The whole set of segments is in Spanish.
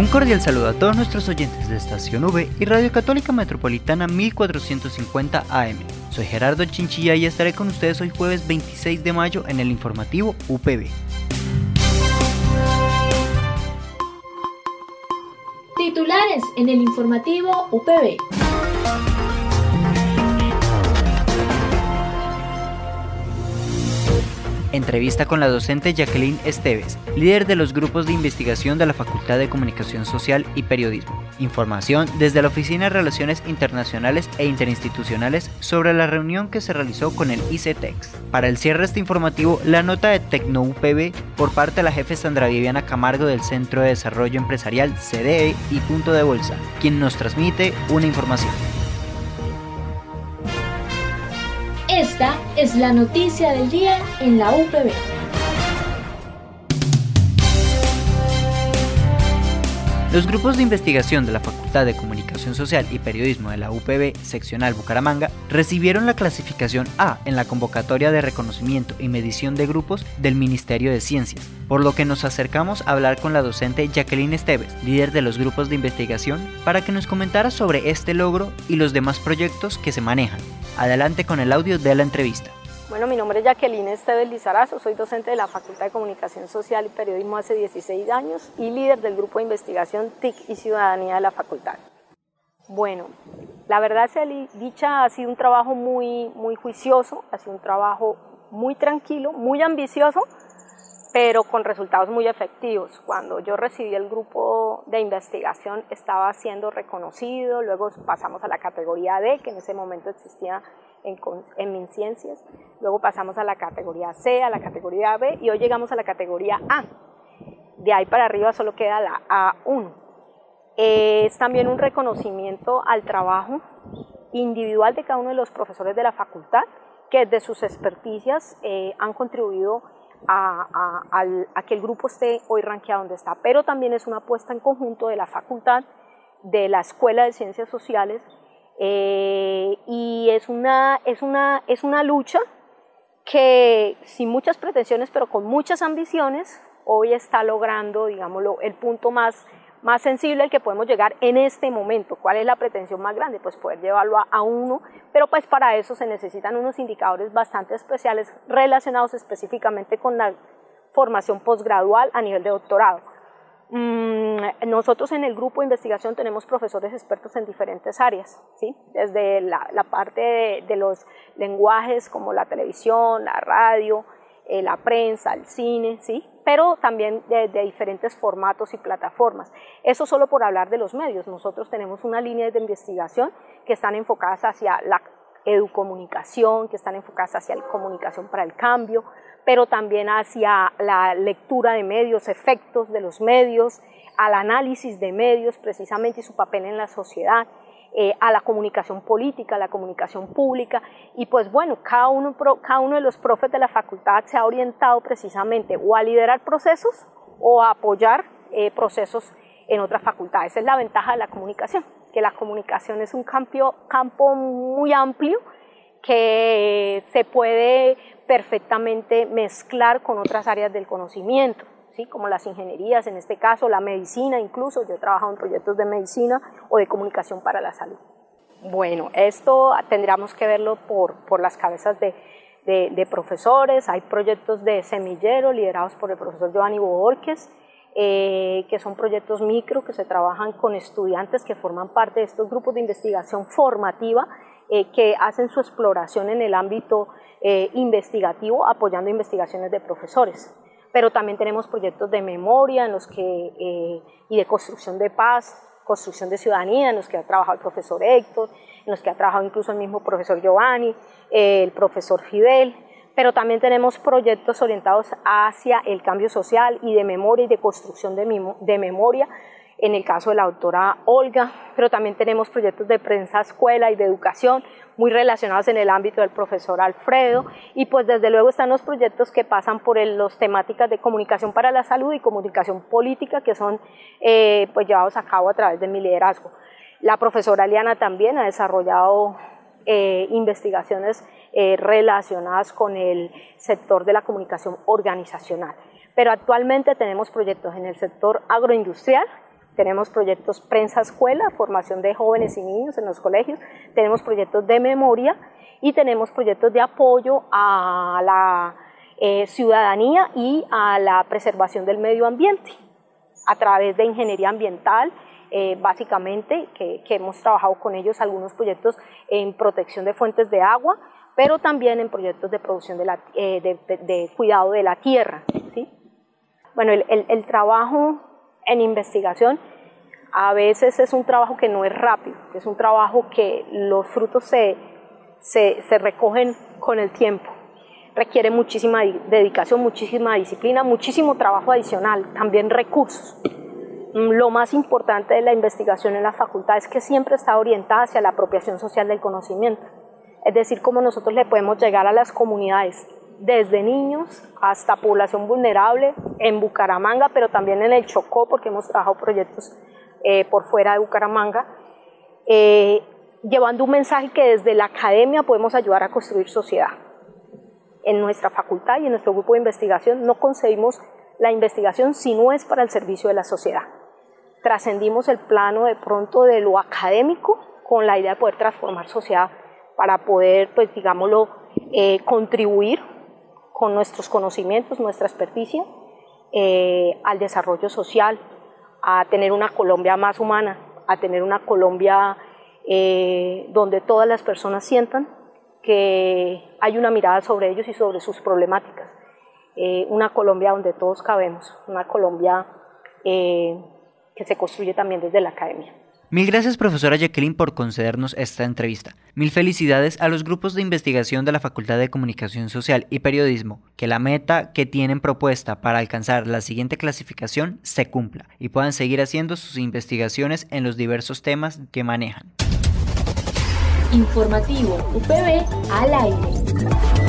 Un cordial saludo a todos nuestros oyentes de Estación V y Radio Católica Metropolitana 1450 AM. Soy Gerardo Chinchilla y estaré con ustedes hoy jueves 26 de mayo en el informativo UPB. Titulares en el informativo UPB. Entrevista con la docente Jacqueline Esteves, líder de los grupos de investigación de la Facultad de Comunicación Social y Periodismo. Información desde la Oficina de Relaciones Internacionales e Interinstitucionales sobre la reunión que se realizó con el ICETEX. Para el cierre este informativo, la nota de TecnoUPB por parte de la jefe Sandra Viviana Camargo del Centro de Desarrollo Empresarial CDE y Punto de Bolsa, quien nos transmite una información. Es la noticia del día en la UPB. Los grupos de investigación de la Facultad de Comunicación Social y Periodismo de la UPB Seccional Bucaramanga recibieron la clasificación A en la convocatoria de reconocimiento y medición de grupos del Ministerio de Ciencias, por lo que nos acercamos a hablar con la docente Jacqueline Esteves, líder de los grupos de investigación, para que nos comentara sobre este logro y los demás proyectos que se manejan. Adelante con el audio de la entrevista. Bueno, mi nombre es Jacqueline Esteves Lizarazo, soy docente de la Facultad de Comunicación Social y Periodismo hace 16 años y líder del grupo de investigación TIC y Ciudadanía de la Facultad. Bueno, la verdad sea dicha ha sido un trabajo muy, muy juicioso, ha sido un trabajo muy tranquilo, muy ambicioso, pero con resultados muy efectivos. Cuando yo recibí el grupo de investigación estaba siendo reconocido, luego pasamos a la categoría D, que en ese momento existía en, en MinCiencias, luego pasamos a la categoría C, a la categoría B y hoy llegamos a la categoría A. De ahí para arriba solo queda la A1. Es también un reconocimiento al trabajo individual de cada uno de los profesores de la facultad que desde sus experticias eh, han contribuido a, a, que el grupo esté hoy rankeado donde está, pero también es una apuesta en conjunto de la facultad, de la Escuela de Ciencias Sociales eh, y es una, es, una, es una lucha que sin muchas pretensiones, pero con muchas ambiciones, hoy está logrando, digámoslo, el punto más, más sensible al que podemos llegar en este momento. ¿Cuál es la pretensión más grande? Pues poder llevarlo a, uno, pero pues para eso se necesitan unos indicadores bastante especiales relacionados específicamente con la formación posgradual a nivel de doctorado. Mm, nosotros en el grupo de investigación tenemos profesores expertos en diferentes áreas, ¿sí? desde la, parte de, los lenguajes como la televisión, la radio, eh, la prensa, el cine, ¿sí? pero también de, diferentes formatos y plataformas. Eso solo por hablar de los medios. Nosotros tenemos una línea de investigación que están enfocadas hacia la educomunicación, que están enfocadas hacia la comunicación para el cambio, pero también hacia la lectura de medios, efectos de los medios, al análisis de medios precisamente y su papel en la sociedad, eh, a la comunicación política, a la comunicación pública y pues bueno, cada uno, cada uno de los profes de la facultad se ha orientado precisamente o a liderar procesos o a apoyar eh, procesos en otras facultades. Esa es la ventaja de la comunicación, que la comunicación es un campo, campo muy amplio que se puede perfectamente mezclar con otras áreas del conocimiento, como las ingenierías, en este caso la medicina incluso, yo he trabajado en proyectos de medicina o de comunicación para la salud. Bueno, esto tendríamos que verlo por, por las cabezas de, de, profesores, hay proyectos de semillero liderados por el profesor Giovanni Borges, eh, que son proyectos micro que se trabajan con estudiantes que forman parte de estos grupos de investigación formativa eh, que hacen su exploración en el ámbito eh, investigativo apoyando investigaciones de profesores. Pero también tenemos proyectos de memoria en los que, eh, y de construcción de paz, construcción de ciudadanía, en los que ha trabajado el profesor Héctor, en los que ha trabajado incluso el mismo profesor Giovanni, el profesor Fidel, pero también tenemos proyectos orientados hacia el cambio social y de memoria y de construcción de, de memoria en el caso de la doctora Olga, pero también tenemos proyectos de prensa escuela y de educación muy relacionados en el ámbito del profesor Alfredo y pues desde luego están los proyectos que pasan por las temáticas de comunicación para la salud y comunicación política que son eh, pues llevados a cabo a través de mi liderazgo. La profesora Liana también ha desarrollado eh, investigaciones eh, relacionadas con el sector de la comunicación organizacional. Pero actualmente tenemos proyectos en el sector agroindustrial, tenemos proyectos prensa escuela, formación de jóvenes y niños en los colegios, tenemos proyectos de memoria y tenemos proyectos de apoyo a la eh, ciudadanía y a la preservación del medio ambiente a través de ingeniería ambiental, eh, básicamente, que, hemos trabajado con ellos algunos proyectos en protección de fuentes de agua, pero también en proyectos de producción de, eh, cuidado de la tierra. ¿sí? Bueno, el trabajo en investigación a veces es un trabajo que no es rápido, es un trabajo que los frutos se, se, recogen con el tiempo. Requiere muchísima dedicación, muchísima disciplina, muchísimo trabajo adicional, también recursos. Lo más importante de la investigación en la facultad es que siempre está orientada hacia la apropiación social del conocimiento. Es decir, cómo nosotros le podemos llegar a las comunidades desde niños hasta población vulnerable en Bucaramanga, pero también en el Chocó, porque hemos trabajado proyectos eh, por fuera de Bucaramanga, eh, llevando un mensaje que desde la academia podemos ayudar a construir sociedad. En nuestra facultad y en nuestro grupo de investigación no concebimos la investigación si no es para el servicio de la sociedad. Trascendimos el plano de pronto de lo académico con la idea de poder transformar sociedad para poder, pues digámoslo, eh, contribuir con nuestros conocimientos, nuestra experticia, al desarrollo social, a tener una Colombia más humana, a tener una Colombia eh, donde todas las personas sientan que hay una mirada sobre ellos y sobre sus problemáticas. Eh, una Colombia donde todos cabemos, una Colombia eh, que se construye también desde la academia. Mil gracias profesora Jacqueline por concedernos esta entrevista. Mil felicidades a los grupos de investigación de la Facultad de Comunicación Social y Periodismo, que la meta que tienen propuesta para alcanzar la siguiente clasificación se cumpla y puedan seguir haciendo sus investigaciones en los diversos temas que manejan. Informativo UPB al aire.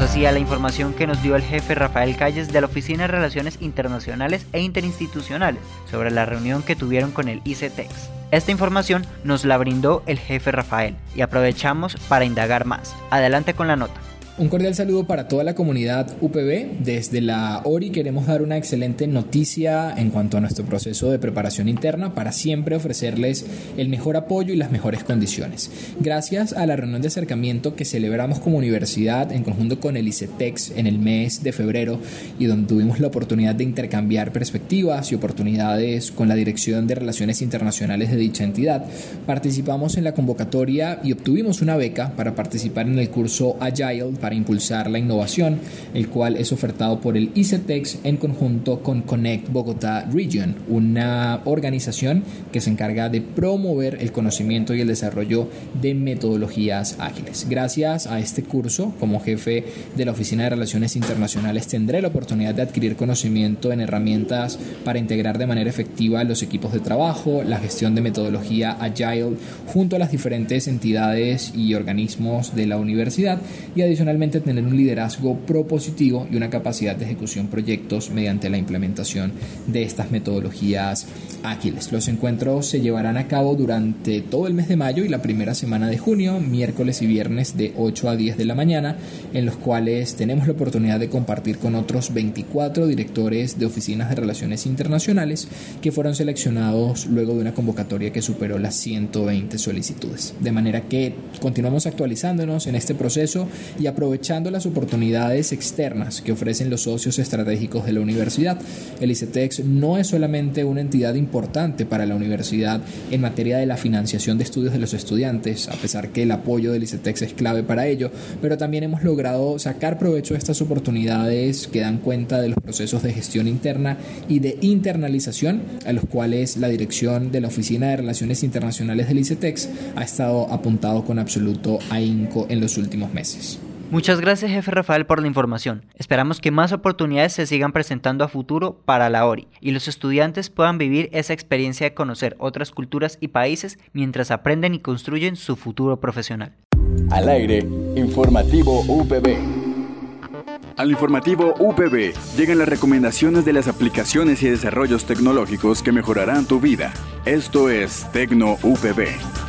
Así a la información que nos dio el jefe Rafael Calles de la Oficina de Relaciones Internacionales e Interinstitucionales sobre la reunión que tuvieron con el ICETEX. Esta información nos la brindó el jefe Rafael y aprovechamos para indagar más. Adelante con la nota. Un cordial saludo para toda la comunidad UPB. Desde la ORI queremos dar una excelente noticia en cuanto a nuestro proceso de preparación interna para siempre ofrecerles el mejor apoyo y las mejores condiciones. Gracias a la reunión de acercamiento que celebramos como universidad en conjunto con el ICETEX en el mes de febrero y donde tuvimos la oportunidad de intercambiar perspectivas y oportunidades con la Dirección de Relaciones Internacionales de dicha entidad, participamos en la convocatoria y obtuvimos una beca para participar en el curso Agile para impulsar la innovación, el cual es ofertado por el ICETEX en conjunto con Connect Bogotá Region, una organización que se encarga de promover el conocimiento y el desarrollo de metodologías ágiles. Gracias a este curso, como jefe de la Oficina de Relaciones Internacionales, tendré la oportunidad de adquirir conocimiento en herramientas para integrar de manera efectiva los equipos de trabajo, la gestión de metodología agile junto a las diferentes entidades y organismos de la universidad y adicionalmente tener un liderazgo propositivo y una capacidad de ejecución proyectos mediante la implementación de estas metodologías ágiles. Los encuentros se llevarán a cabo durante todo el mes de mayo y la primera semana de junio, miércoles y viernes de 8 a 10 de la mañana, en los cuales tenemos la oportunidad de compartir con otros 24 directores de oficinas de relaciones internacionales que fueron seleccionados luego de una convocatoria que superó las 120 solicitudes. De manera que continuamos actualizándonos en este proceso y aprovechando las oportunidades externas que ofrecen los socios estratégicos de la universidad. El ICETEX no es solamente una entidad importante para la universidad en materia de la financiación de estudios de los estudiantes, a pesar que el apoyo del ICETEX es clave para ello, pero también hemos logrado sacar provecho de estas oportunidades que dan cuenta de los procesos de gestión interna y de internalización a los cuales la dirección de la Oficina de Relaciones Internacionales del ICETEX ha estado apuntado con absoluto ahínco en los últimos meses. Muchas gracias, jefe Rafael, por la información. Esperamos que más oportunidades se sigan presentando a futuro para la ORI y los estudiantes puedan vivir esa experiencia de conocer otras culturas y países mientras aprenden y construyen su futuro profesional. Al aire, informativo UPB. Al informativo UPB llegan las recomendaciones de las aplicaciones y desarrollos tecnológicos que mejorarán tu vida. Esto es Tecno UPB.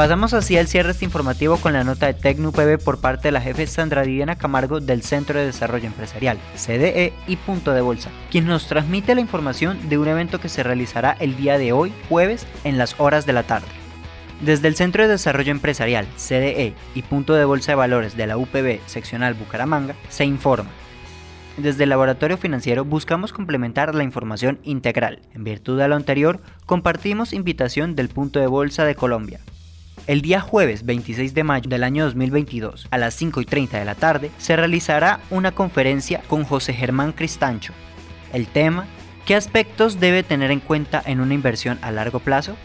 Pasamos así al cierre este informativo con la nota de TecnoUPB por parte de la jefe Sandra Viviana Camargo del Centro de Desarrollo Empresarial, CDE y Punto de Bolsa, quien nos transmite la información de un evento que se realizará el día de hoy, jueves, en las horas de la tarde. Desde el Centro de Desarrollo Empresarial, CDE y Punto de Bolsa de Valores de la UPB seccional Bucaramanga, se informa. Desde el laboratorio financiero buscamos complementar la información integral. En virtud de lo anterior, compartimos invitación del Punto de Bolsa de Colombia, el día jueves 26 de mayo del año 2022 a las 5 y 30 de la tarde se realizará una conferencia con José Germán Cristancho. El tema, ¿qué aspectos debe tener en cuenta en una inversión a largo plazo?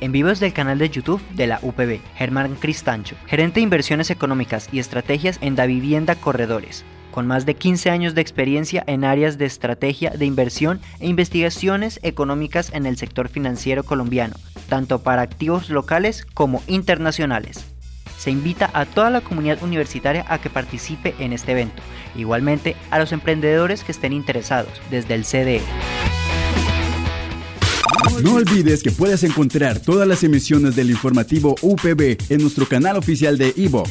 En vivos del canal de YouTube de la UPB, Germán Cristancho, gerente de inversiones económicas y estrategias en Da Vivienda Corredores, con más de 15 años de experiencia en áreas de estrategia de inversión e investigaciones económicas en el sector financiero colombiano, tanto para activos locales como internacionales. Se invita a toda la comunidad universitaria a que participe en este evento, igualmente a los emprendedores que estén interesados desde el CDE. No olvides que puedes encontrar todas las emisiones del informativo UPB en nuestro canal oficial de iVox,